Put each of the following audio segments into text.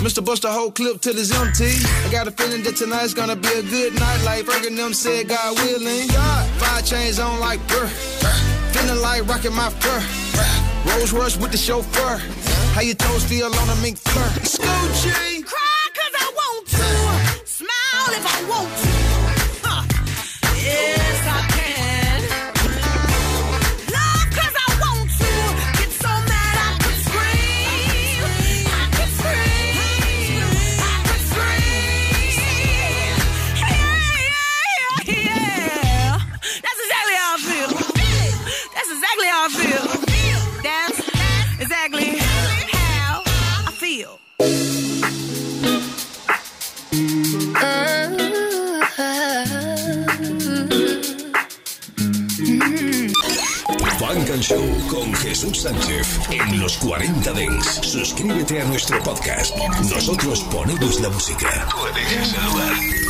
Mr. Bust the whole clip till it's empty. I got a feeling that tonight's gonna be a good night. Like Fergie them said, God willing. God, five chains on like brr. Feeling like rocking my fur. Rose rush with the chauffeur. How your toes feel on a mink fur. Scoochie. Cry cause I want to. Smile if I want to. And con Jesús Sánchez en los 40 Dents. Suscríbete a nuestro podcast. Nosotros ponemos la música. El lugar.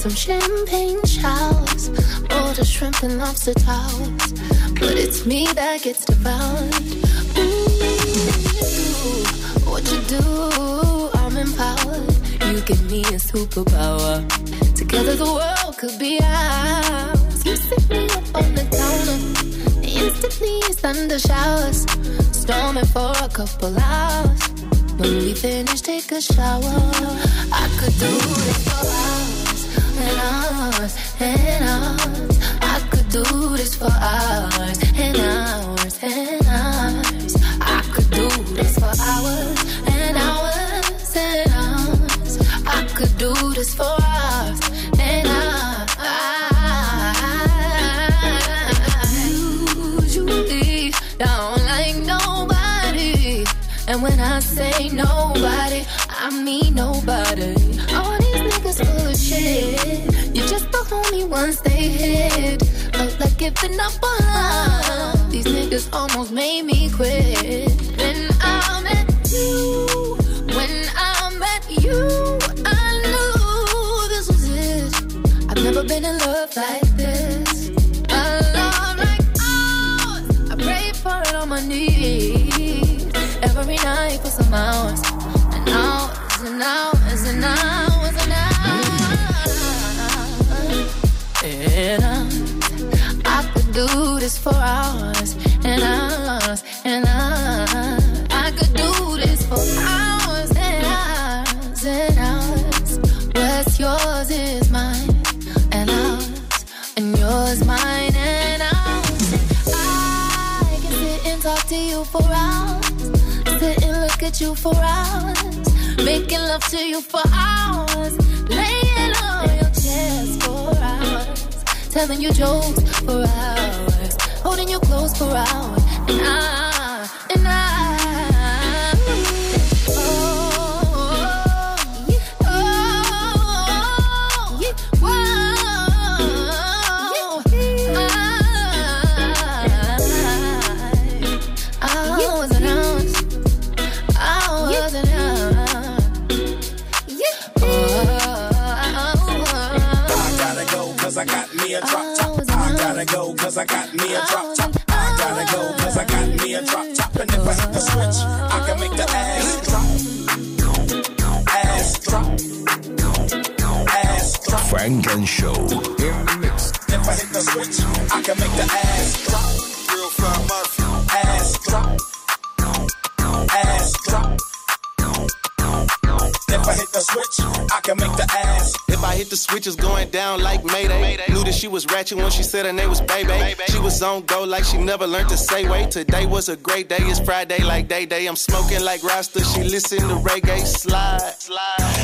some champagne showers. Or the shrimp and lobster towers. But it's me that gets devoured. What you do, I'm empowered. You give me a superpower. Together the world could be ours. You sit me up on the counter. Instantly thunder showers. Storming for a couple hours. When we finish, take a shower. I could do this for hours and hours and hours. I could do this for hours and hours once they hit. Felt like giving up on love. These niggas almost made me quit. When I met you, when I met you, I knew this was it. I've never been in love like this. A love like ours. I pray for it on my knees every night for some hours and hours and hours and hours this for hours and hours and hours. I could do this for hours and hours and hours. What's yours is mine and ours, and yours mine and ours. I can sit and talk to you for hours. Sit and look at you for hours. Making love to you for hours. Laying on your chest for hours. Telling you jokes for hours. Holding for hours. And I, and I. Oh, oh. I wasn't. I wasn't I gotta I got me a drop cause I got me a drop top. I gotta go cause I got me a drop top. And if I hit the switch, I can make the ass drop. Ass drop. Ass drop. Funk and Show. If I hit the switch, I can make the ass drop. Real fly mafia. Ass drop. Ass drop. If I hit the switch, I can make the ass. I hit the switches going down like Mayday. Knew that she was ratchet when she said her name was Baby. She was on go like she never learned to say wait. Today was a great day, it's Friday like Day Day. I'm smoking like Rasta, she listen to reggae slide.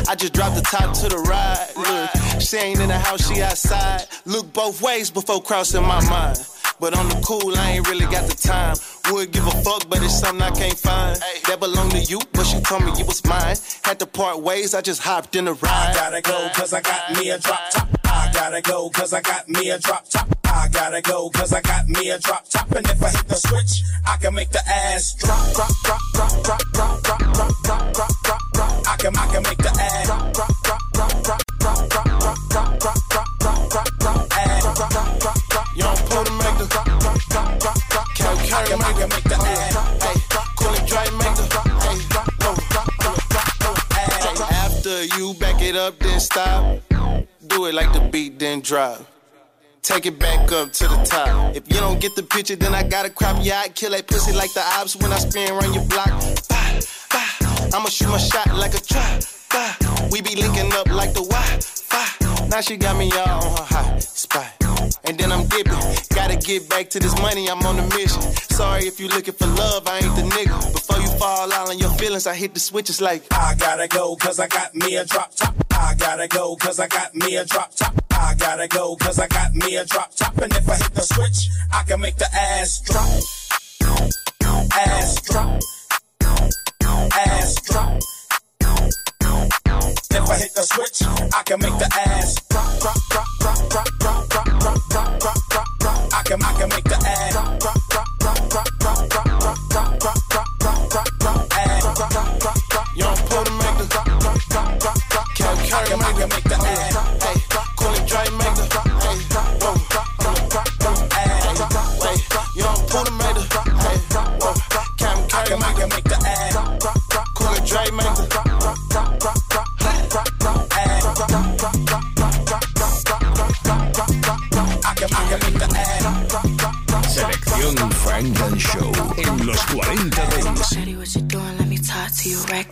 I just dropped the top to the ride. Look, she ain't in the house, she outside. Look both ways before crossing my mind. But on the cool, I ain't really got the time. Would give a fuck, but it's something I can't find. That belong to you, but she told me it was mine. Had to part ways, I just hopped in the I ride. gotta go cause I got me a drop top. I gotta go cause I got me a drop top. I gotta go cause I got me a drop top. And if I hit the switch, I can make the ass drop, drop, drop, drop, drop, drop, drop, drop, drop, drop, drop, drop. I can, I can make the ass drop, drop, Back it up, then stop. Do it like the beat, then drop. Take it back up to the top. If you don't get the picture, then I gotta crop your eye. Kill that pussy like the ops when I spin around your block. Bah, bah. I'ma shoot my shot like a trap. We be linking up like the Wi-Fi. Now she got me all on her hot spot. And then I'm dipping. Gotta get back to this money, I'm on a mission. Sorry if you looking for love, I ain't the nigga. Before you fall out on your feelings, I hit the switches like I gotta go, cause I got me a drop top. I gotta go, cause I got me a drop top. I gotta go, cause I got me a drop top. And if I hit the switch, I can make the ass drop. Ass drop. Ass drop. If I hit the switch, I can make the ass drop, drop, drop, drop, drop, drop, drop, drop, drop, drop, drop. I can, I can make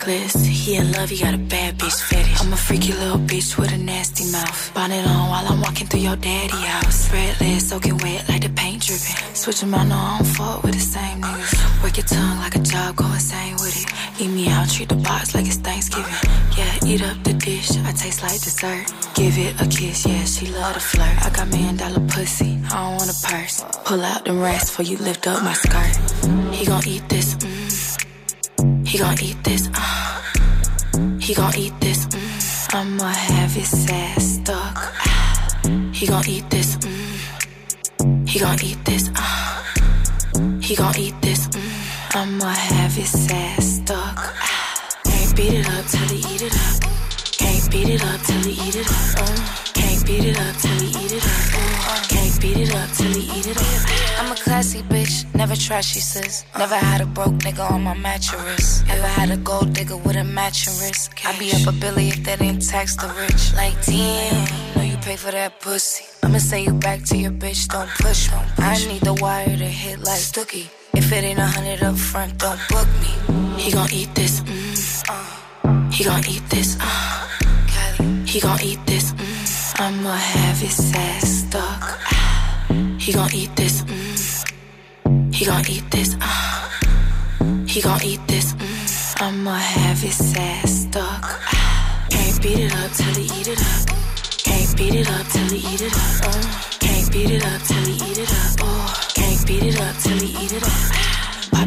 reckless. He in love, he got a bad bitch fetish. I'm a freaky little bitch with a nasty mouth. Bonnet on while I'm walking through your daddy house. Spread legs, soaking wet like the paint dripping. Switch 'em out, no, I don't fuck with the same niggas. Work your tongue like a job, go insane with it. Eat me out, treat the box like it's Thanksgiving. Yeah, eat up the dish, I taste like dessert. Give it a kiss, yeah, she love to flirt. I got million dollar pussy, I don't want a purse. Pull out them racks for you lift up my skirt. He gon' eat this, mm. He gon' eat this, uh. He gon' eat this, mm. I'ma have his ass stuck. He gon' eat this, mm. He gon' eat this, uh. He gon' eat this, mm. I'ma have his ass stuck. Can't beat it up till he eat it up. Can't beat it up till he eat it up. Trash, she says. Never had a broke nigga on my mattress. Ever had a gold digger with a matching wrist. I be up a billy if that ain't tax the rich. Like, damn, know you pay for that pussy. I'ma say you back to your bitch, don't push me. I need the wire to hit like Stookie. If it ain't a hundred up front, don't book me. He gon' eat this, mm, uh. He gon' eat this, uh. He gon' eat this, mm. I'ma have his ass stuck. He gon' eat this, mm. He gon' eat this, uh. He gon' eat this, mm. I'ma have his ass stuck. Can't beat it up till he eat it up. Can't beat it up till he eat it up. Uh. Can't beat it up till he eat it up. Can't beat it up till he eat it up. Pop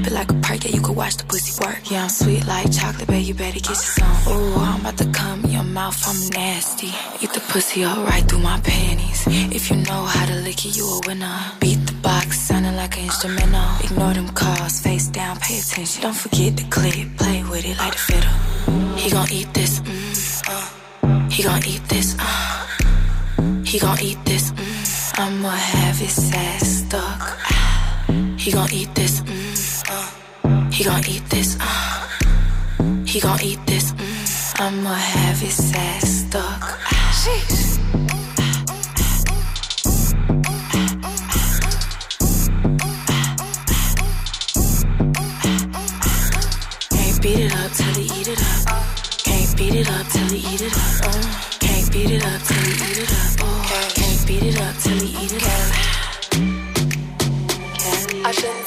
it like a perk, yeah, you could watch the pussy work. Yeah, I'm sweet like chocolate, babe, you better get you some. Ooh, I'm about to come in your mouth, I'm nasty. Eat the pussy all right through my panties. If you know how to lick it, you a winner. Beat the box, sounding like an instrumental. Ignore them calls, face down, pay attention. Don't forget the clip, play with it like a fiddle. He gon' eat this, mm, uh. He gon' eat this, uh. He gon' eat this, mm. I'ma have his ass stuck. He gon' eat this, mm. He gon' eat this, uh. He gon' eat this, mm. I'ma have his ass stuck. Sheesh. Can't beat it up till he eat it up. Can't beat it up till he eat it up. Uh. Can't beat it up till he eat it up. Oh. Can't beat it up till he eat it up. Agencia. Mínima.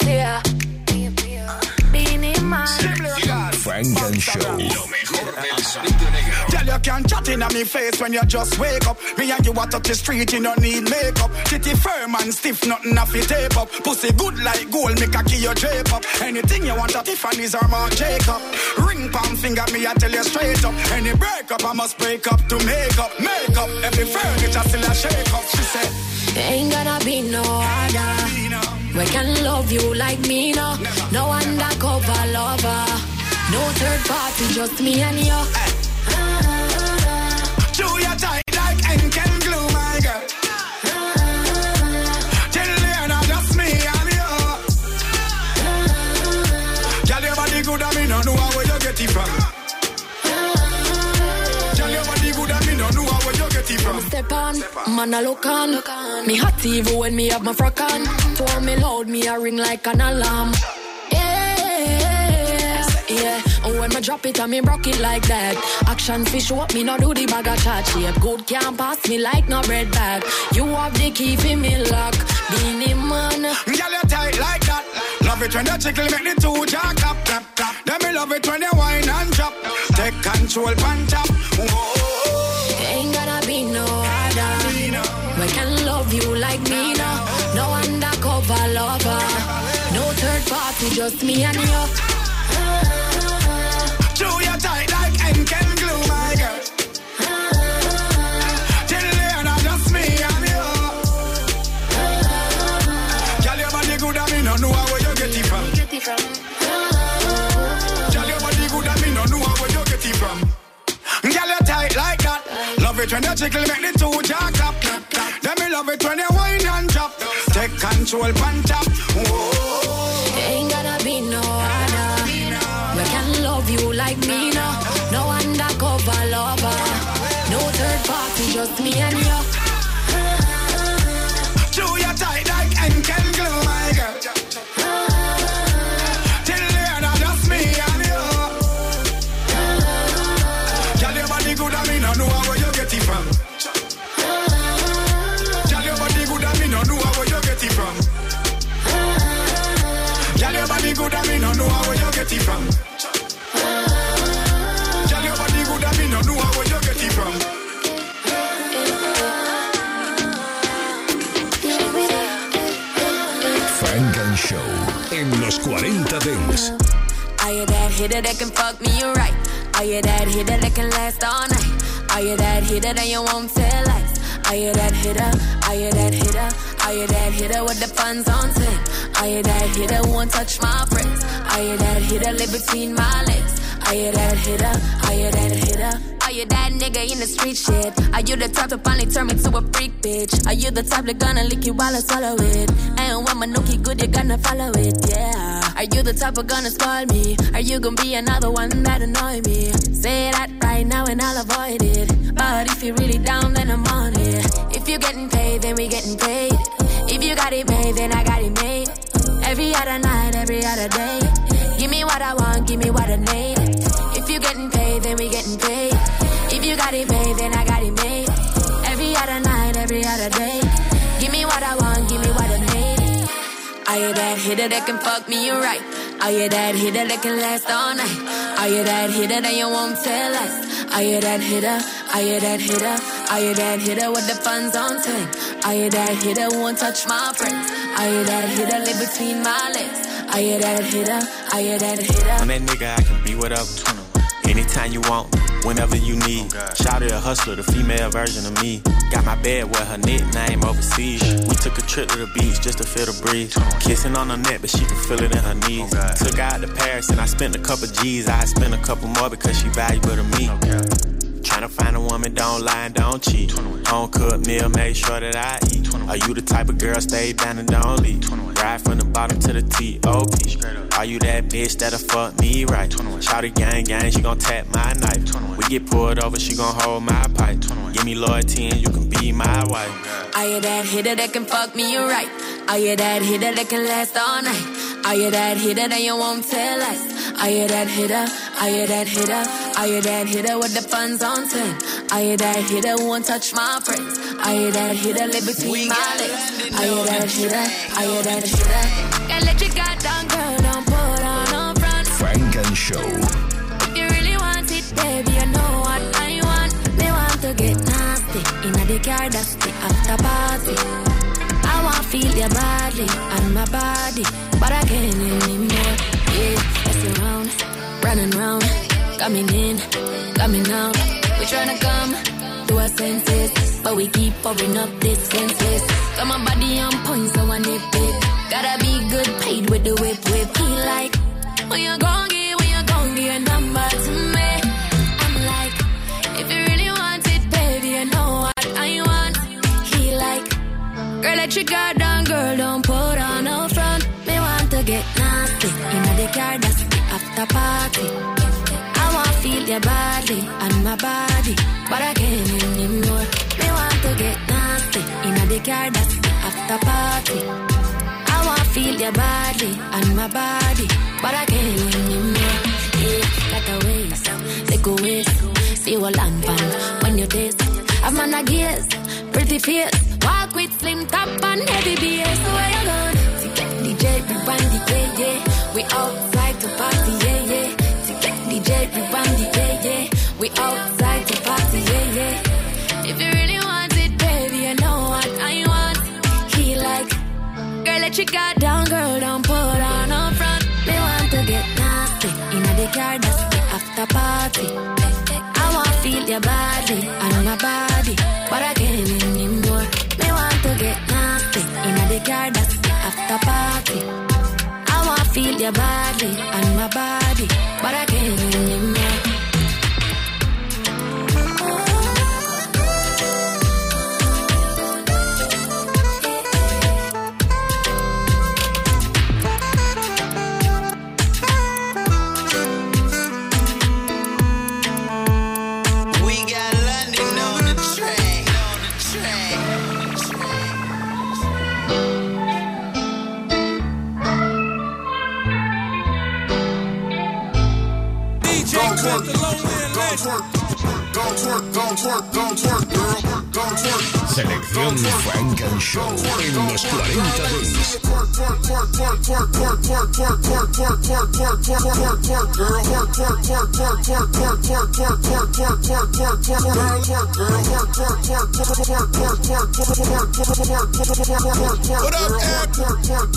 Show. Lo mejor del sonido negro. Girl, you can't chat in me face when you just wake up. Me and you out up the street, you don't need makeup. Titty firm and stiff, nothing off it tape up. Pussy good like gold, make a key your drape up. Anything you want at Tiffany's or Marc Jacob. Ring palm finger, me I tell you straight up. Any breakup, I must break up to make up. Make up, every furniture still a shake up. She said, Ain't gonna be no other. We can love you like me, no. No undercover lover. No third party, just me and you. Do your tight like Enken glue, my girl. Tell Leona just me and you. Girl, your body good, I mean, I know where you get it from. Girl, your body good, step on, man I look on. Me hot even when me have my frock on. Told me loud, me a ring like an alarm. Yeah. And when me drop it, I me rock it like that. Action fish up, me no do the bag of chat shape. Good can't pass me like no bread bag. You have the key for me lock. Beenie Man. Girl, you tight like that. Love it when you tickle, make the two jaw clap, clap, clap. Then me love it when you whine and drop. Take control, pan. Whoa. Ain't gonna be no other. We can love you like me now. No undercover lover. No third party, just me and you. When you tickle, make the two jaw clap, clap, clap. Then me love it when you whine and drop. Take control, pan. Whoa. Ain't gonna be no like me now. No undercover lover. No third party, just me and you. Hitter that can fuck me right? Are you that hitter that can last all night? Are you that hitter that you won't tell lies? Are you that hitter? Are you that hitter? Are you that hitter with the funds on ten? Are you that hitter who won't touch my friends? Are you that hitter live between my legs? Are you that hitter? Are you that hitter? Are you that nigga in the street shit? Are you the type to finally turn me to a freak bitch? Are you the type that gonna lick you while I swallow it? And when my nookie good, you gonna follow it, yeah. Are you the type of gonna spoil me? Are you gonna be another one that annoy me? Say that right now and I'll avoid it. But if you're really down, then I'm on it. If you're getting paid, then we getting paid. If you got it made, then I got it made. Every other night, every other day. Give me what I want, give me what I need. If you getting paid, then we getting paid. If you got it made, then I got it made. Every other night, every other day. Are you that hitter that can fuck me right? Are you that hitter that can last all night? Are you that hitter that you won't tell us? Are you that hitter? Are you that hitter? Are you that hitter with the funds on ten? Are you that hitter won't touch my friends? Are you that hitter live between my legs? Are you that hitter? Are you that hitter? I'm that nigga, I can be whatever. Anytime you want, whenever you need. Shout a hustler, the female version of me. Got my bed with her nickname overseas. We took a trip to the beach just to feel the breeze. Kissing on her neck, but she can feel it in her knees. Took her out to Paris and I spent a couple G's. I spent a couple more because she valuable to me. Tryna find a woman, don't lie and don't cheat. Home cooked meal, make sure that I eat. 21. Are you the type of girl stay down and don't leave? 21. Ride from the bottom to the T.O.P. Are you that bitch that'll fuck me right? 21. Shout it gang gang, she gon' tap my knife. We get pulled over, she gon' hold my pipe. 21. Give me loyalty and you can be my wife. Are you that hitter that can fuck me right? Are you that hitter that can last all night? Are you that hitter that you won't tell us? Are you that hitter? Are you that hitter? Are you that hitter with the funds on ten? Are you that hitter who won't touch my friends? Are you that hitter live between my legs? Are you that hitter? Are you that hitter? Can't let your guard down, girl, don't put on no front. Funk and Show. If you really want it, baby, you know what I want. Me want to get nasty in the car, that's the after party. I want feel your body and my body, but I can't anymore. Yeah, messing around, running round, coming in, coming out. We tryna come to our senses, but we keep pouring up distances. Got my body on point, so I nip it. Gotta be good, paid with the whip, whip. He like, when you gon' get, when you gon' get a number to me. I'm like, if you really want it, baby, you know what I want. He like, girl, let your guard down, girl, don't put on no front. Me want to get nasty, in the car, that's the after party. Want feel your body and my body, but I can't anymore. Me want to get nasty in the car that's after party. I wanna feel your body and my body, but I can't anymore. Yeah, like a waste, take a waste. See what pan when you taste. I'm on a gears, pretty fierce. Walk with slim top and heavy bass. So where you going? DJ, we band the yeah, yeah. We outside to party, yeah, yeah. DJ, we band the yeah, yeah. We outside to party, yeah, yeah. If you really want it, baby, you know what I want. He like, girl, let your guard down, girl, don't put on up front. They want to get nasty. In the car, that's the after party. I want to feel your body and my body, but I can't anymore. They want to get nasty. In the car, that's the after party. I want to feel your body and my body, Selección Funk and Show en los 40 Dance. Twerk, twerk, twerk, twerk, twerk, twerk, twerk, twerk, twerk, twerk, twerk, twerk, twerk, twerk, twerk, girl. Twerk, twerk, twerk, twerk, twerk, twerk, twerk, twerk, twerk, twerk, twerk, twerk, twerk, girl. Twerk, girl. Twerk, twerk, twerk, twerk, twerk, twerk, twerk, twerk, twerk, twerk, twerk, twerk, twerk, What up, twerk,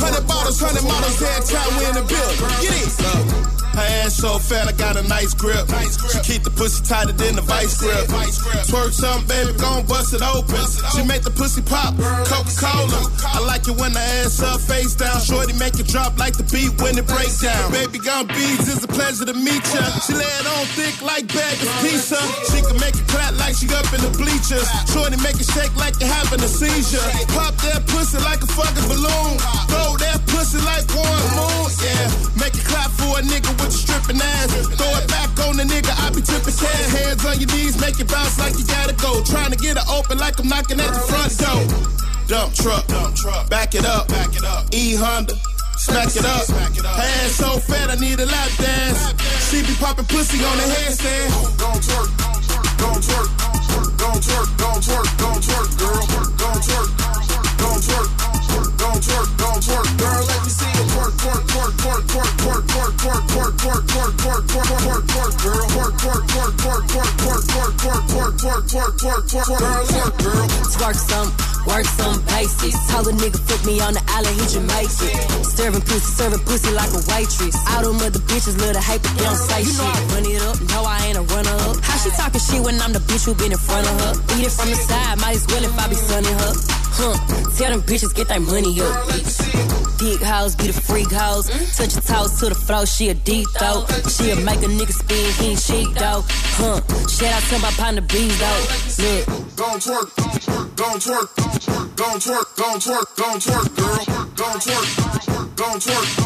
Hundred bottles, hundred models, time, we in the building. Get it. Her ass so fat, I got a nice grip. She keep the pussy tighter than the vice grip. Twerk something, baby, gon' bust it open. She make the pussy pop, Coca-Cola. I like it when the ass up, face down. Shorty make it drop like the beat when it breaks down. Baby, gone beads, it's a pleasure to meet ya. She lay it on thick like bag of pizza. She can make it clap like she up in the bleachers. Shorty make it shake like you having a seizure. Pop that pussy like a fucking balloon. Throw that pussy like one moon. Yeah, make it clap for a nigga with stripping ass. Throw it back on the nigga, I be tripping cash. Hands on your knees, make it bounce like you gotta go. Trying to get it open like I'm knocking at the front door. Dump truck, dump truck, back it up, back it up. E Honda. Smack it up. Ass so fat, I need a lap dance. She be popping pussy on the headstand. Gon' twerk, don't twerk, don't twerk, gon' twerk, gon' twerk, Twerk some, work some basics. Told a nigga fuck me on the island, he Jamaican. Serving pussy, serving pussy like a waitress. All them other bitches love to hate, but they don't say I run it up, no I ain't a runner up. How she talking shit when I'm the bitch who been in front of her? Beat it from the side, might as well if I be sunning her. Huh, tell them bitches get their money up. Big house, be the freak house. Touch your toes to the floor, she a deep throat. She'll make a nigga spin, he ain't cheap though. Huh, shout out to my partner bees though. Look. Gon' twerk, gon' twerk, gon' twerk, gon' twerk, gon' twerk, girl. Gon' twerk, gon' twerk,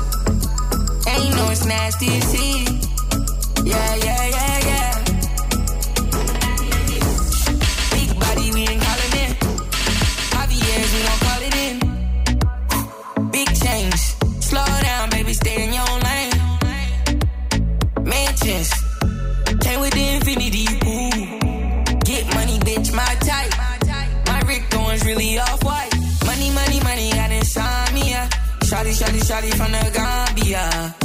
You know it's nasty as heat. Yeah, yeah, yeah, yeah. Big body, we ain't calling in. Javier's, we gon' call it in. Big change. Slow down, baby, stay in your lane. Mansions. Came with the infinity, ooh. Get money, bitch, my type. My Rick Owens really off white. Money, money, money, got insomnia. Shawty, shawty, shawty from the Gambia.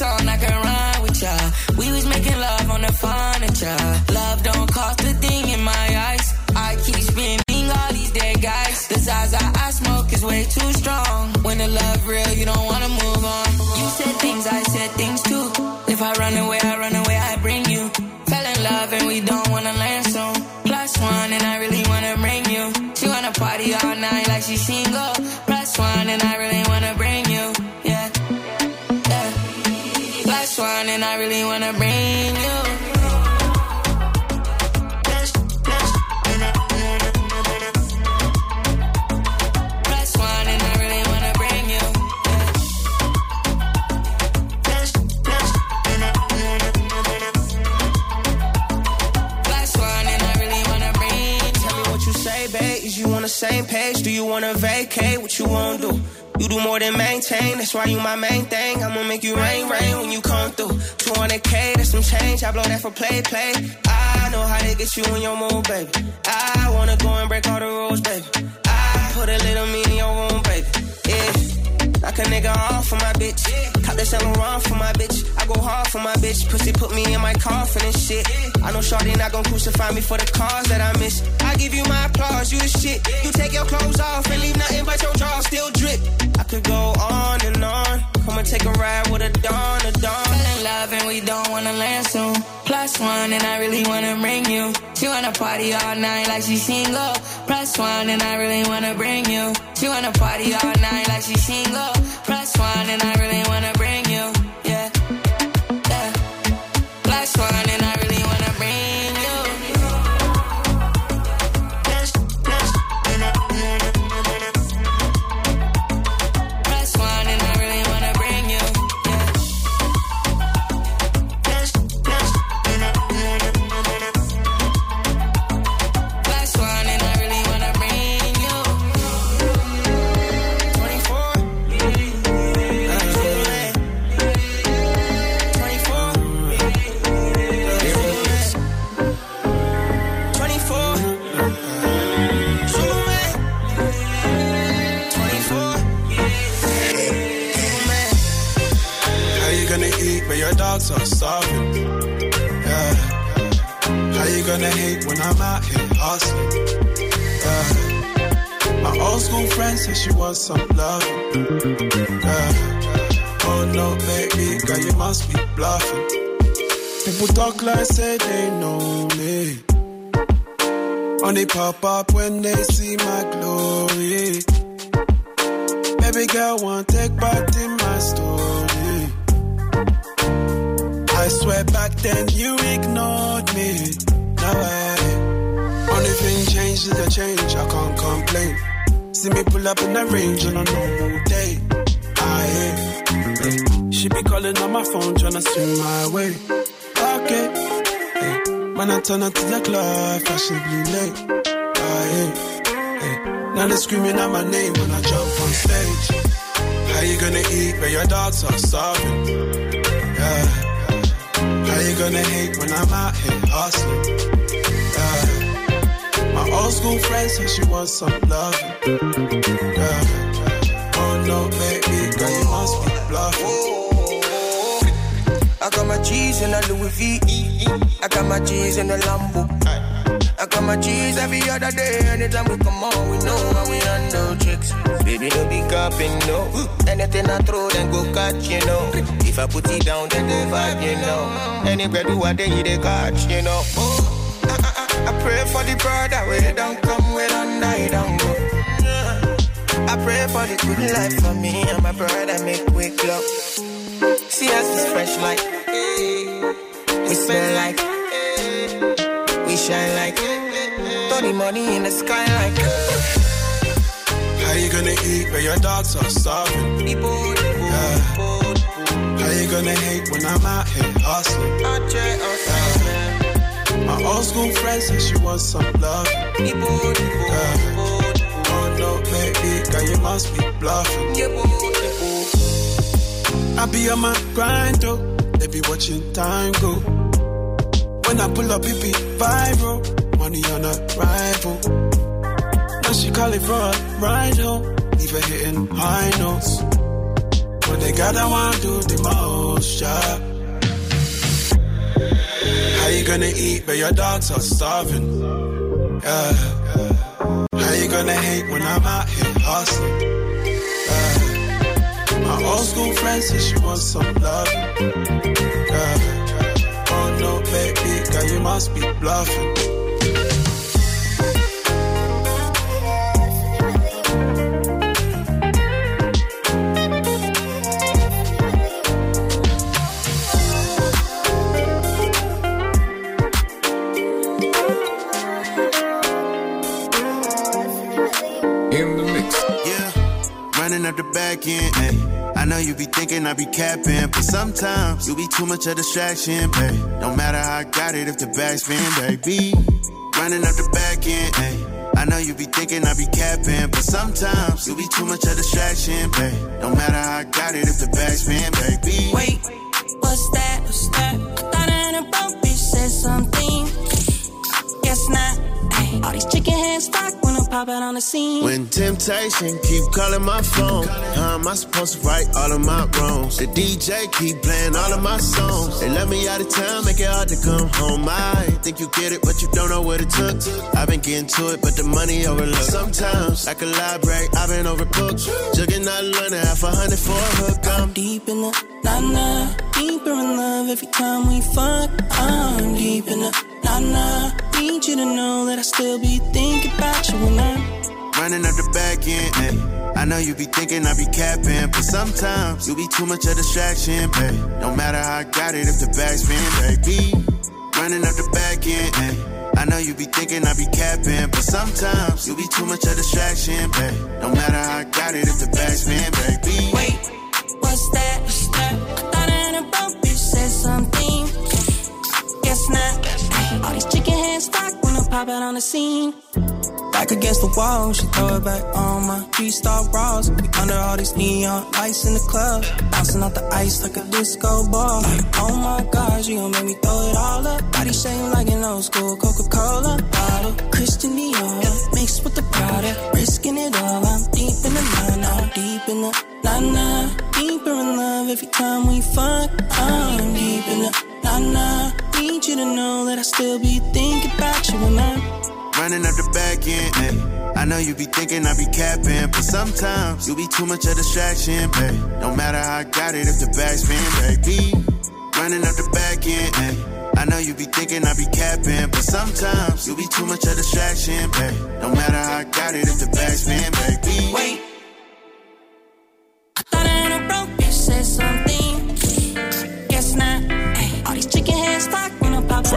On, I can run with ya. We was making love on the furniture. Love don't cost a thing in my eyes. I keep spinning all these dead guys. The Zaza I smoke is way too Is you on the same page? Do you wanna vacate? What you wanna do? You do more than maintain, that's why you my main thing. I'ma make you rain, rain when you come through. 200k, that's some change. I blow that for play, play. I know how to get you in your mood, baby. I wanna go and break all the rules, baby. I put a little me in your room, baby. Yeah. Like a nigga off for my bitch. Cop the Saint Laurent for my bitch. I go hard for my bitch. Pussy put me in my coffin and shit. I know Shorty not gon' crucify me for the cause that I miss. I give you my applause, you the shit. You take your clothes off and leave nothing but your jaw still drip. I could go on and on. And take a ride with a dawn, a dawn. Fell in love and we don't wanna land soon. Plus one, and I really wanna bring you. She wanna party all night like she single. Plus one, and I really wanna bring you. She wanna party all night like she single. Plus one, and I really wanna bring dogs starving? Yeah. How you gonna hate when I'm out here hustling? Yeah. My old school friend said she wants some love. Yeah. Oh no, baby, girl, you must be bluffing. People talk like say they know me. Only pop up when they see my glory. Baby girl, want take part in my story. I swear back then you ignored me. Now I only thing changed is the change. I can't complain. See me pull up in the range on a normal day. I she be calling on my phone trying to swing my way. Okay, when I turn up to the club, fashionably late. I now they screaming out my name when I jump on stage. How you gonna eat when your dogs are starving? Gonna hate when I'm out here hustling? Yeah. My old school friend said she wants some love. Yeah. Oh no, baby, girl, you must be bluffing. I got my cheese in a Louis V. I got my cheese in a Lambo. I got my cheese every other day. Anytime we come on, we know how we handle chicks. Baby, no be capping, no. Anything I throw, then go catch, you know. If I put it down, then they vibe, you know. Anywhere do what they they catch, you know. Oh, I, I, I, pray for the brother where don't come, where don't die, don't go. I pray for the good life for me and my brother make quick love. See us is fresh like we smell like shine like throw money in the sky like How you gonna eat when your dogs are starving? Yeah. How you gonna hate when I'm out here hustling? Yeah. My old school friend said she wants some love. Yeah. Oh no, baby, girl, you must be bluffing. I be on my grind, though. They be watching time go. When I pull up, it be viral. Money on a rival. Now she call it for a ride home. Her hitting high notes. But they gotta want do the most, yeah. How you gonna eat but your dogs are starving? Yeah. How you gonna hate when I'm out here hustling? Yeah. My old school friend said she wants some love. Yeah lately, girl, you must be bluffing. In the mix. Yeah, running up the back end, ay. I know you be thinking I be capping, but sometimes you be too much of distraction, babe. No matter how I got it, if the back spin, baby. Running up the back end, ay. I know you be thinking I be capping, but sometimes you be too much of distraction, babe. No matter how I got it, if the back spin, baby. Wait. What's that? Popping on the scene. When temptation keep calling my phone, how am I supposed to right all of my wrongs? The DJ keep playing all of my songs. They let me out of town, make it hard to come home. I think you get it, but you don't know what it took. I've been getting to it, but the money overlooked. Sometimes, like a library, I've been overbooked. Jugging out London, half a hundred for a hook. I'm deep in the nah, deeper in love every time we fuck. I'm deep in the nah you to know that I still be thinking about you when I'm running up the back end. Ay. I know you be thinking I be capping, but sometimes you be too much of distraction, babe. No matter how I got it, if the back spin, baby. Running up the back end. Ay. I know you be thinking I be capping, but sometimes you be too much of distraction, babe. No matter how I got it, if the back spin, baby. Wait, what's that? What's that? I thought I heard a broke bitch said something. Guess not. All these chicken hands when I'm popping on the scene. Back against the wall, she throw it back on my G-Star bras. We under all these neon lights in the club, bouncing off the ice like a disco ball. Like, oh my God, she gon' make me throw it all up. Body shaped like an old school Coca-Cola bottle. Christian Dior, mixed with the Prada, risking it all. I'm deep in the line, now deep in the nah nah, deeper in love every time we fuck. I'm deep in the nah nah. Need you to know that I still be thinking about you when I'm running up the back end. Ay. I know you be thinking I be capping, but sometimes you be too much of distraction, babe. No matter how I got it, if the back spin, baby. Running up the back end. Ay. I know you be thinking I be capping, but sometimes you be too much of distraction, babe. No matter how I got it, if the back spin, baby. Wait. I thought I heard a broke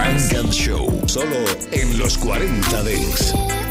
Frank and Show, solo en los 40 Dents.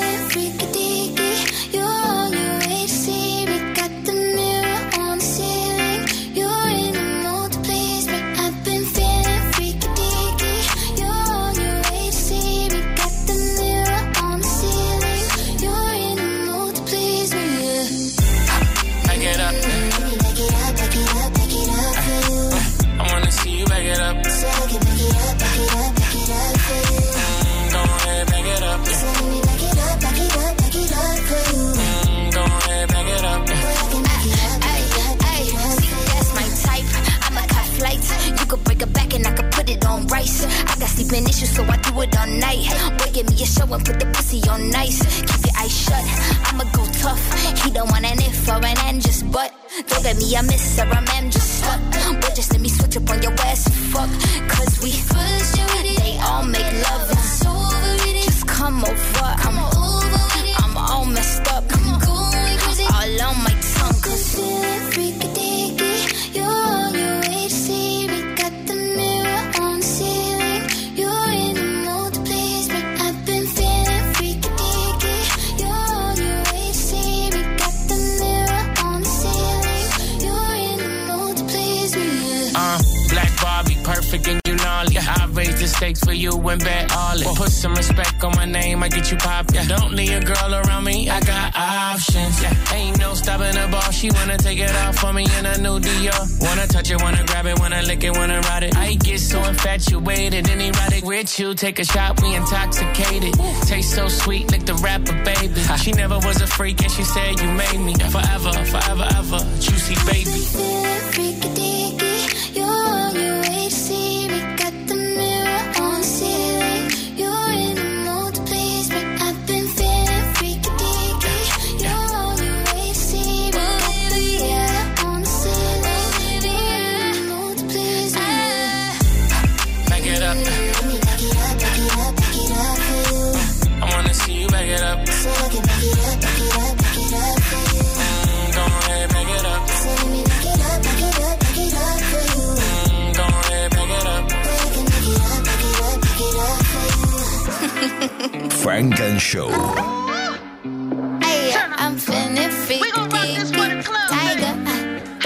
It all night. Boy, give me a show and put the pussy on nice. Keep your eyes shut, I'ma go tough. He don't want an if or an and just but. Don't get me a miss or a man just stuck. Boy, just let me switch up on your ass and fuck. Cause we first they all make love so Just come over Barbie, you gnarly. I raise the stakes for you and bet all it. Put some respect on my name, I get you poppin'. Don't need a girl around me, I got options. Yeah, ain't no stopping the ball. She wanna take it off for me in a new Dior. Wanna touch it, wanna grab it, wanna lick it, wanna ride it. I get so infatuated and erotic with you. Take a shot, we intoxicated. Taste so sweet, like the rapper, baby. She never was a freak and she said you made me forever, forever, ever. Juicy baby. Freaky Funk and Show. Hey, I'm finna feeling freaky. Tiger,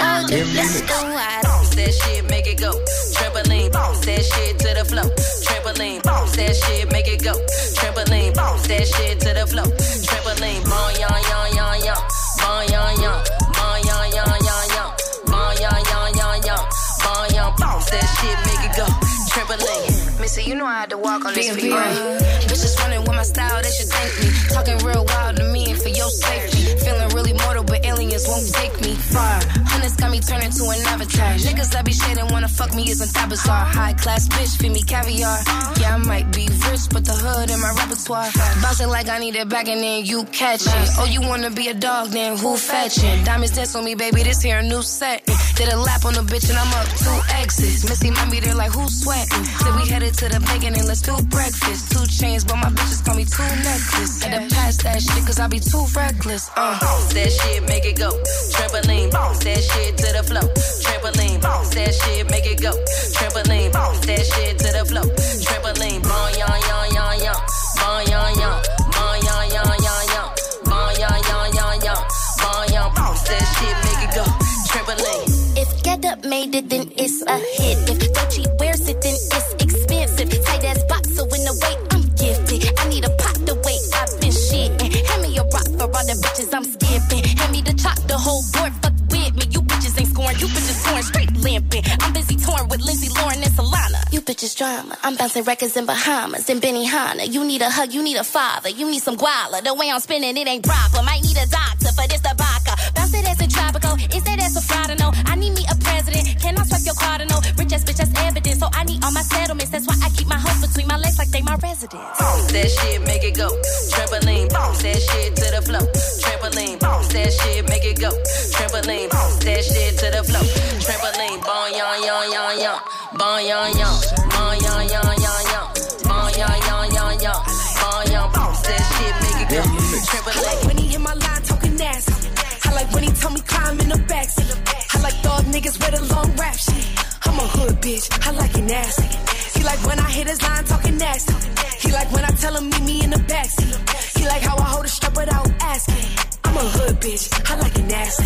uh, oh, just let's go out. Bounce that shit, make it go. Trampoline, bounce that shit to the floor. Trampoline, bounce that shit, make it go. Trampoline, bounce that shit to the floor. Trampoline, bon yon yon yon yon, bon yon yon, bon yon yon yon yon, bon yon yon yon yon, bon yon bounce that shit, make it go. Trampoline. Missy, you know I had to walk on this Being feet, right? Bitches running with my style, they should thank me. Talking real wild to me and for your safety. Feeling really mortal, but aliens won't take me far. Got me turning to an avatar. Niggas that be shading wanna fuck me isn't that bizarre. High class bitch, feed me caviar. Yeah, I might be rich, but the hood in my repertoire. Bouncing like I need it back and then you catch it. Oh, you wanna be a dog, then who fetching? Diamonds dance on me, baby, this here a new set. Did a lap on the bitch and I'm up two exits. Missy be there like who's sweating. Said we headed to the bacon and let's do breakfast. Two chains, but my bitches call me two necklace. Had to pass that shit cause I be too reckless. Uh. That shit, make it go. Trampoline, bounce that shit to the floor. Trampoline, bounce that shit, make it go. Trampoline, bounce that shit to the floor. Trampoline, bon yon yon yon yon, bon yon yon, bon yon yon yon yon, bon yon yon yon yon, bon yon bounce that shit, make it go. Trampoline. If Get Up made it, then it's a hit. If Dolce wears it, then it's expensive. Tight ass box, so in a way I'm gifted. I need a pot the way I've been shitting. Hand me a rock for all the bitches I'm skipping. Limping. I'm busy Bitches drama. I'm bouncing records in Bahamas and Benihana. You need a hug, you need a father, you need some guala. The way I'm spinning, it ain't proper. Might need a doctor for this tobacco. Bounce it as a tropical, is that as a fraud? No, I need me a president. Can I swipe your card? No, rich ass bitch, that's evidence. So I need all my settlements. That's why I keep my hoes between my legs like they my residence. Bounce that shit, make it go. Trampoline, bounce that shit to the floor. Trampoline, bounce that shit, make it go. Trampoline, bounce that shit to the floor. Trampoline, bon yon yon yon yon, bon yon yon, when he hit my line talking. I like when he tell me climb in the backseat. I like dog niggas with a long. I'm a hood bitch, I like it nasty. He like when I hit his line talking. He like when I tell him meet me in the backseat. He like how I hold a strap without asking. I'm a hood bitch, I like it nasty.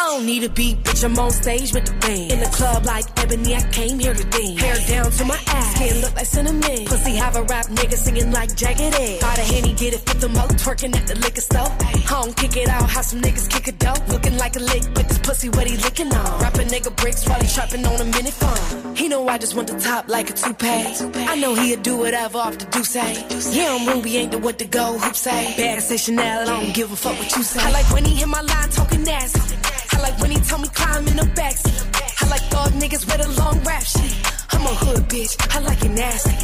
I don't need a beat, bitch, I'm on stage with the band. In the club like Ebony, I came here to dance. Hair down to my ass, skin look like cinnamon. Pussy have a rap nigga singing like Jagged Edge. Out of Henny, get it fit the mo, twerking at the liquor store. Home, kick it out, how some niggas kick a dope. Looking like a lick, but this pussy what he licking on. Rap a nigga bricks while he trapping on a minute phone. He know I just want the top like a toupee. I know he'll do whatever off the do say. Yeah, I'm Ruby, ain't the what to go, hoop say. Bad say Chanel, I don't give a fuck what you say. I like when he hit my line talking nasty. I like when he tell me climb in the backseat. I like dog niggas with a long rap sheet. I'm a hood bitch, I like it nasty.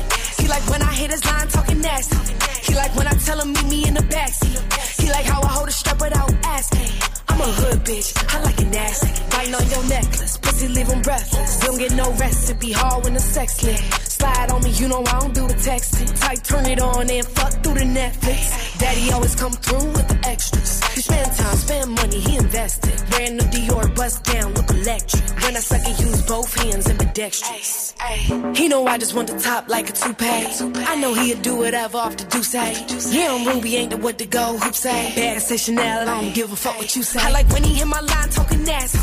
He like when I hit his line talking nasty. He like when I tell him meet me in the backseat. He like how I hold a strap without asking. I'm a hood bitch, I like it nasty. Biting on your necklace, pussy leave 'em breathless. Don't get no rest, it be hard when the sex lit. Slide on me, you know I don't do the texting. Type turn it on and fuck through the Netflix. Daddy always come through with the extras. He spend time, spend money, he invested. Brand new Dior, bust down, look electric. When I suck it, use both hands and ambidextrous. He know I just want the top like a toupee. I know he'll do whatever off the do say. Yeah, I'm Ruby, ain't the what to go, hoop say. Bad say Chanel, I don't give a fuck what you say. I like when he hit my line talking nasty.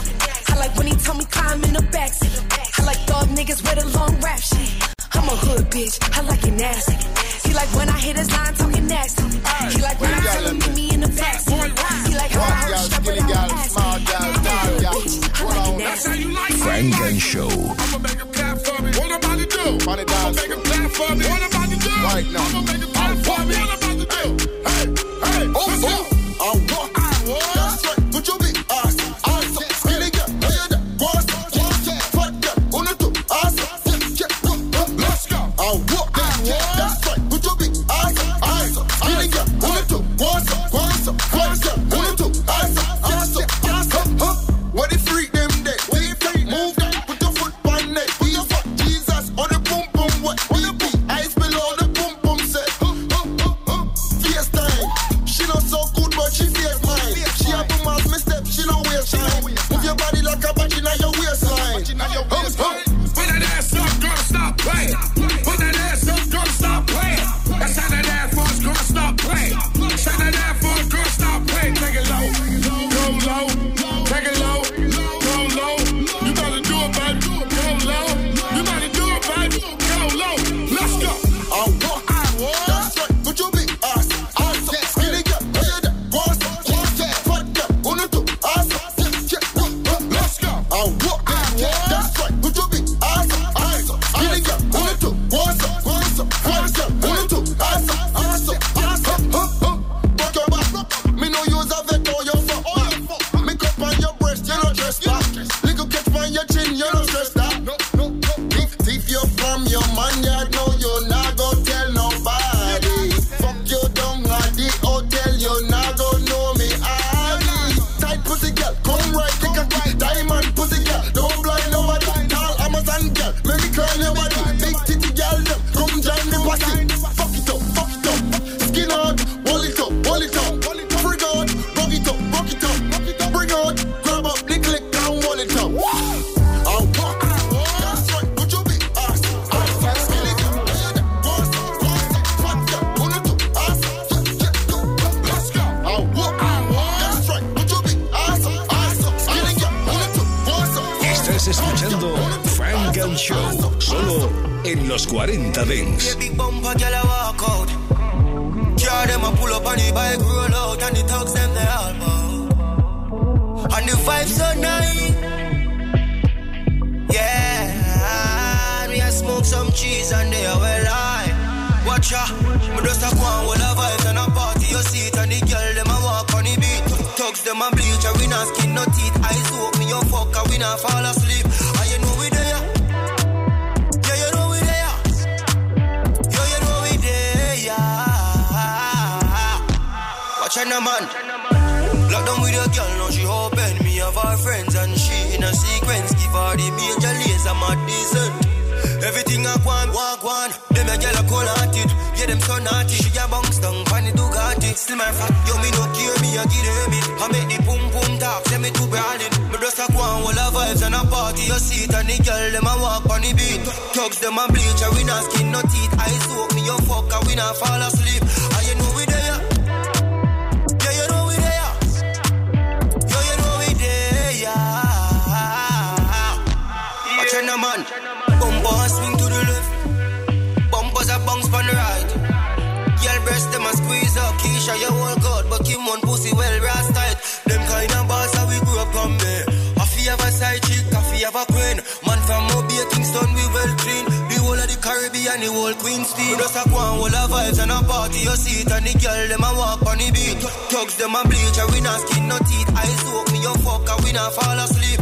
I like when he tell me climb in the backseat. I like dog niggas with a long rap shit. I'm a hood bitch, I like it nasty. He like when I hit his line talking nasty. He like when I tell him meet me in the backseat. He like how I hold strap without asking. Bitch, I like it nasty. Funk and Show. I'ma make him clap for me. What about to do? I'ma make him clap for me. What about to do? Right now. I'ma make him clap for me. What I'm about to do? Hey, hey, oh, let's en los 40 Dance. Out. A on the bike, out, and the thugs the so nice. Yeah, me I smoke some cheese and they are well high. Watch ya, me just a go on with a vibes and a party your seat and the girl them a walk on the beat. Thugs them a bleach and we not skin no teeth. Eyes open, you fuck and we not fall asleep. Out, man. Lock down with your girl, now she open. Me have her friends and she in a sequence. Give her the major laser, my decent. Everything I want, walk one. Them a girl a cold hearted. Yeah, them so naughty. She a bounce down, find the Ducati. Still my fat, yo me no care me, I give them it. I make the boom boom talk, say me too brawling. Me just a on, all the vibes and a party. You see it and the girl them a walk on the beat. Thugs them a bleach, and we not skin no teeth. Eyes open, me you fuck, and we not fall asleep. Pussy well brass tight. Them kind of bars that we grew up on me. A have a side chick, a fee have a queen. Man from Mobile, Kingston, we well clean. The whole of the Caribbean, the whole Queen's-Team. Just a go on, all the vibes and a party. You see it and the girl, them a walk on the beat. Thugs, them a bleach, and we not skin no teeth. Eyes open, you fuck, and we not fall asleep.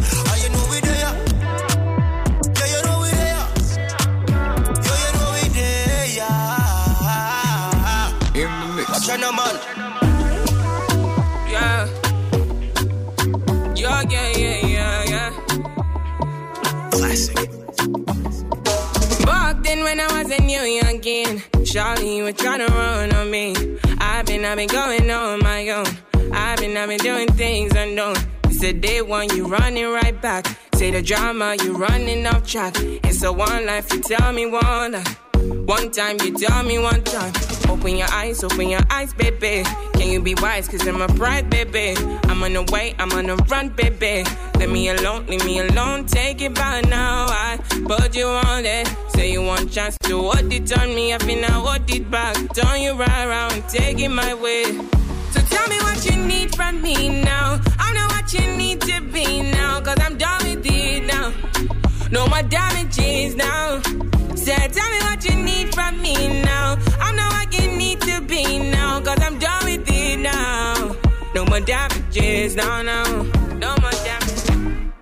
Charlie, you were tryna run on me. I've been, I've been going on my own. I've been, I've been doing things unknown. It's a day one, you running right back. Say the drama, you running off track. It's a one life, you tell me one life. One time, you tell me one time. Open your eyes, open your eyes, baby. Can you be wise? Cause I'm a bride, baby. I'm on the way, I'm on the run, baby. Let me alone, leave me alone. Take it by now. I put you on it. Say you want chance to hold it on me. I been I hold it back. Turn you right around, take it my way. So tell me what you need from me now. I know what you need to be now. Cause I'm done with it now. No more damages now. Said, tell me what you need from me now. I know what you need to be now. Cause I'm done with it now. No more damages, no, no. No more damages.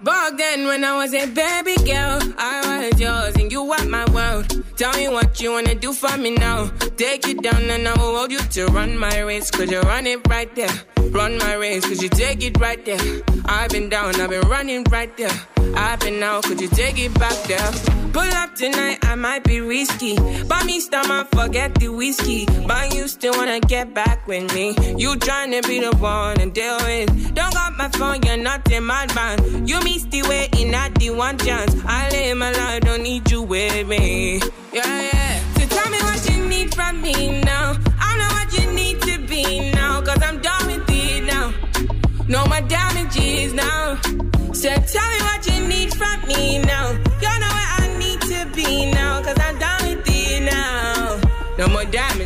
Back then, when I was a baby girl, I was yours and you were my world. Tell me what you wanna do for me now. Take it down and I will hold you to run my race. Cause you run it right there. Run my race, cause you take it right there. I've been down, I've been running right there. I've been out, could you take it back there? Pull up tonight, I might be risky. Buy me stomach, forget the whiskey. But you still wanna get back with me. You tryna be the one and deal with. Don't got my phone, you're not in my man. You missed the way at the one chance. I live my life, don't need you with me. Yeah, yeah. So tell me what you need from me now. I know what you need to be now. Cause I'm done. No more damages now. So tell me what you need from me now. You know where I need to be now. Cause I'm done with it now. No more damages,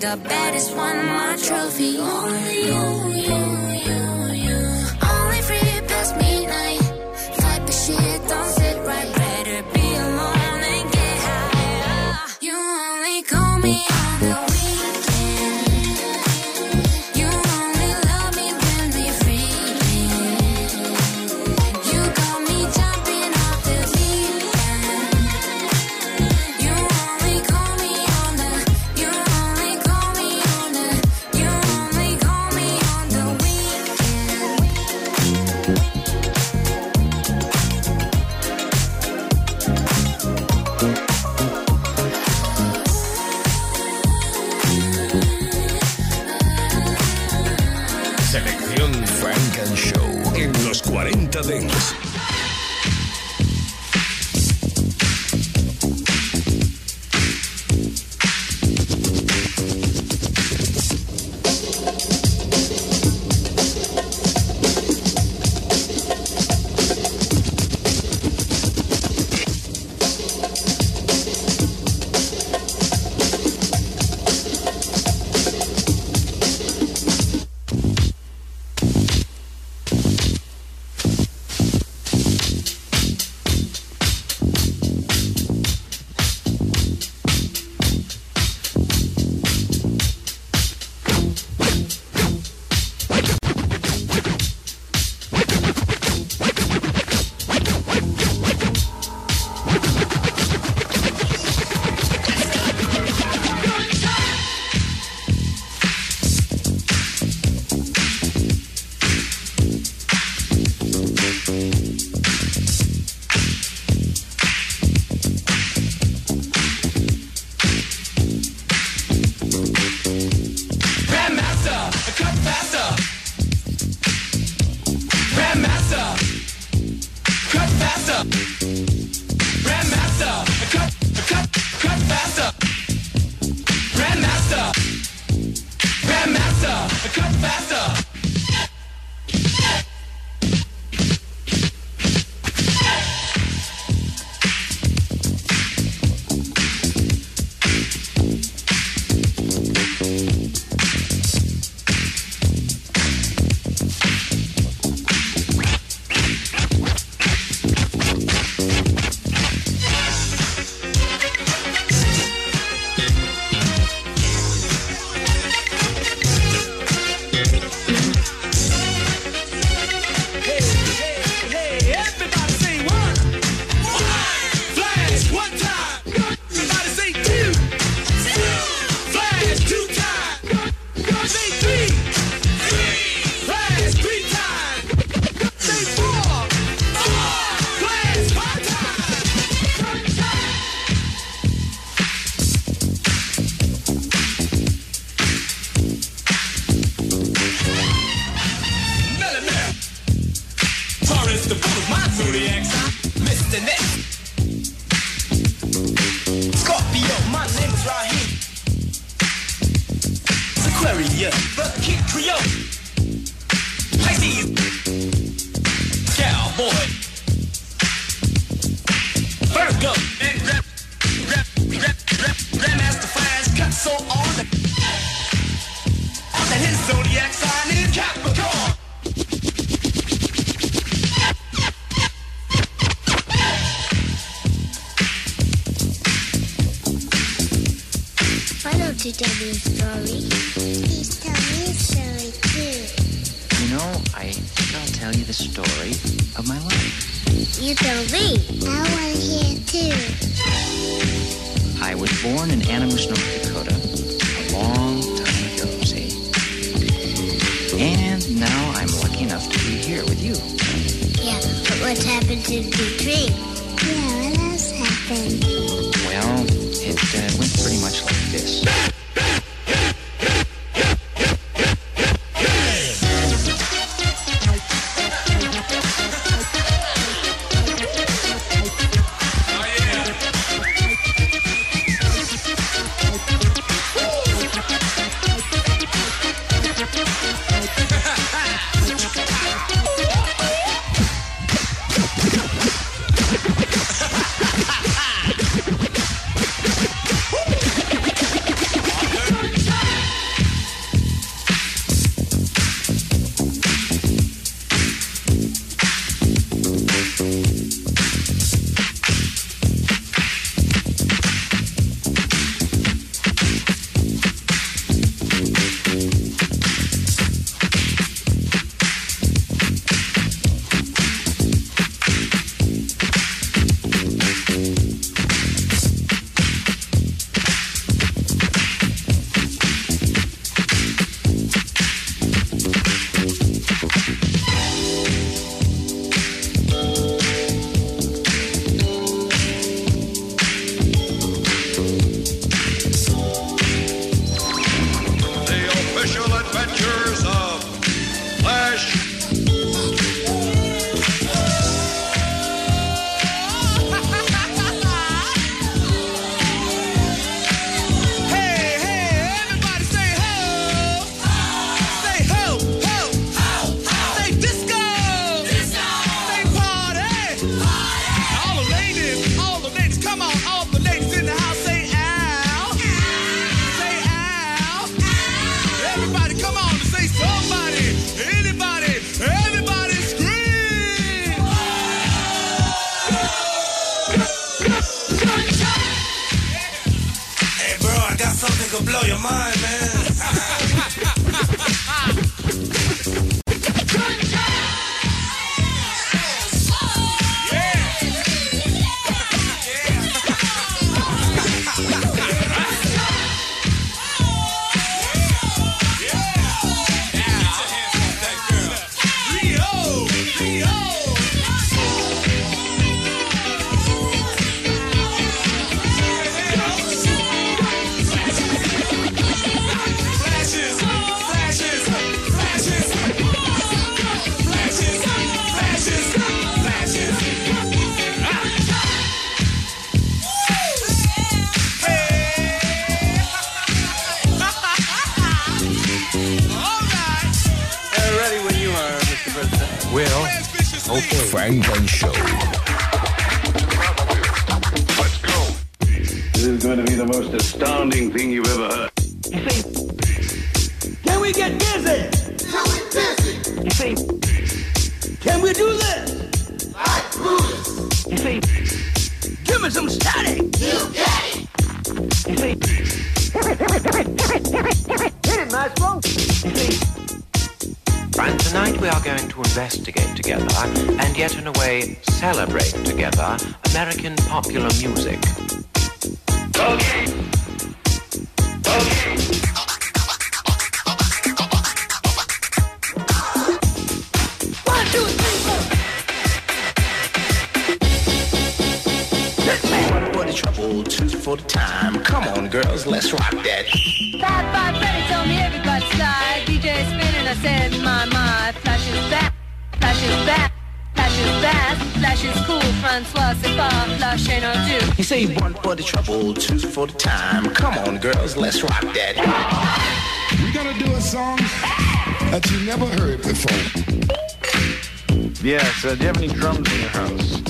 the baddest one, my trophy. Only you. Junior, the Kid Creole. Will. Okay. Funk and Show. Let's go. This is going to be the most astounding thing you've ever heard. Can we get busy? Can we busy? You see? Can we do this? Like Brutus. You see? Give me some static. You get it. You see? Hit it, Maestro. You see? And tonight we are going to investigate together and yet in a way celebrate together American popular music. One, two, three, four. One for the trouble, two for the time. Come on, girls, let's rock that. Five, five, cool. Francois, c'est pas, flash ain't no. You say one for the trouble, two for the time. Come on, girls, let's rock that. We're gonna do a song that you never heard before. Yes, uh, do you have any drums in your house?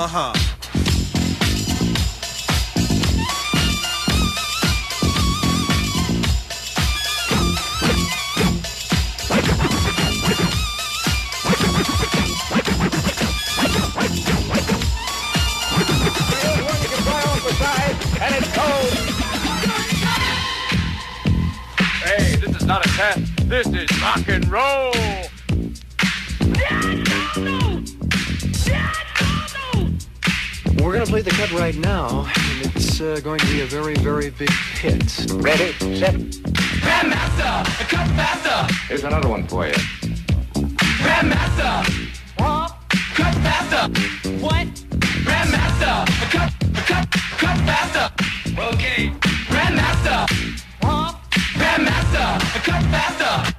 Uh huh. Hey, this is not a test. This is rock and roll. Play the cut right now, and it's uh, going to be a very, very big hit. Ready, set. Grandmaster, cut faster. Here's another one for you. Grandmaster. Cut faster. What? Grandmaster, A cut, A cut, cut faster. Okay. Grandmaster. Grandmaster, cut faster.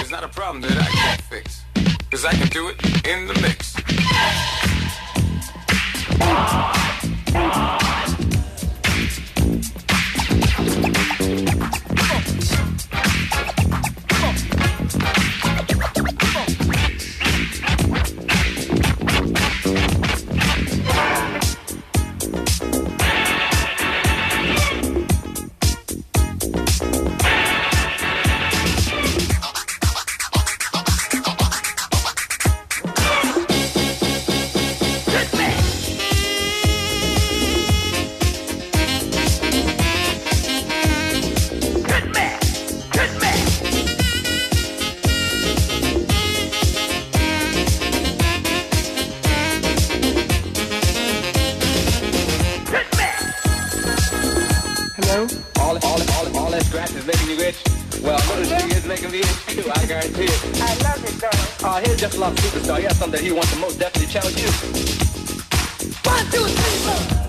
It's not a problem that I can't fix. Cause I can do it in the mix. Hello? I love it, though. Uh, here's Just Love Superstar. He has something that he wants to most definitely challenge you. One, two, three, four.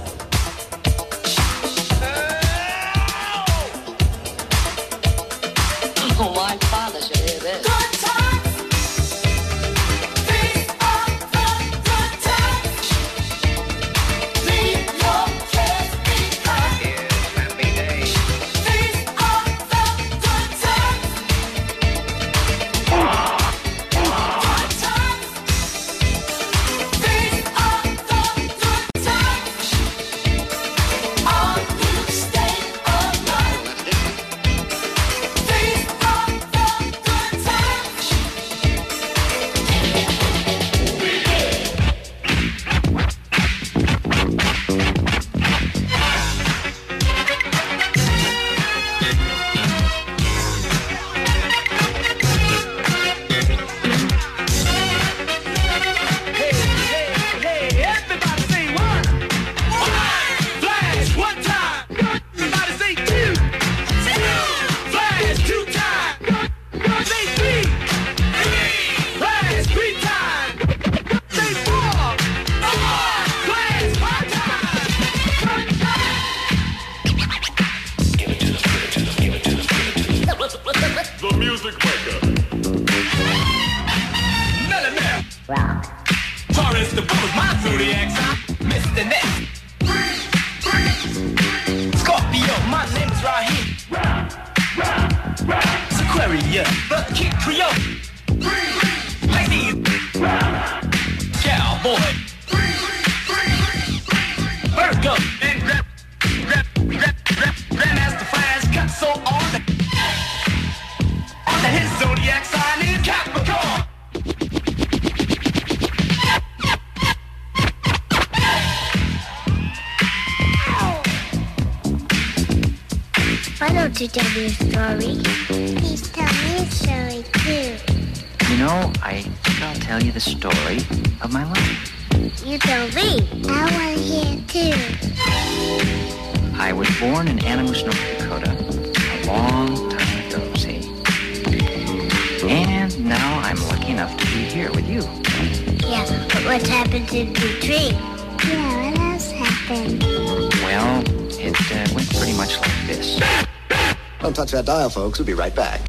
Why don't you tell me a story? Please tell me a story too. You know, I think I'll tell you the story of my life. You tell me. I want to hear too. I was born in Animus, North Dakota, a long time ago, see. And now I'm lucky enough to be here with you. Yeah, but what's happened to the tree? Yeah, what else happened? Well, it uh, went pretty much like this. Don't touch that dial, folks. We'll be right back.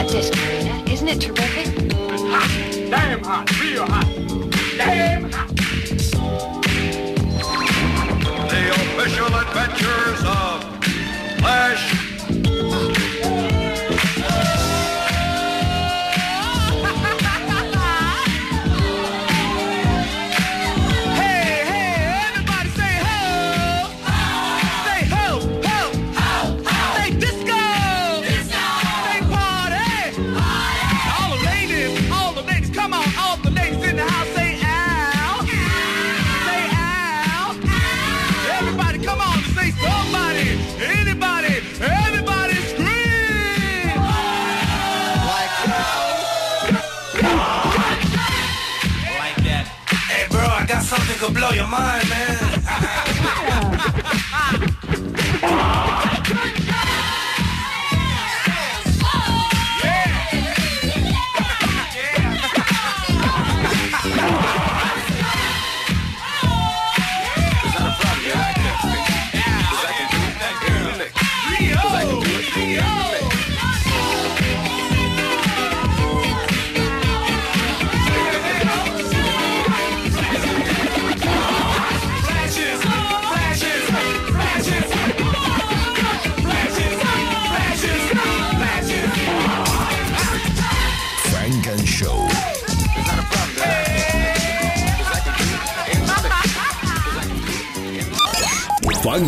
Isn't it terrific? Hot, damn hot, real hot, damn hot. The official adventures of Flash to blow your mind, man.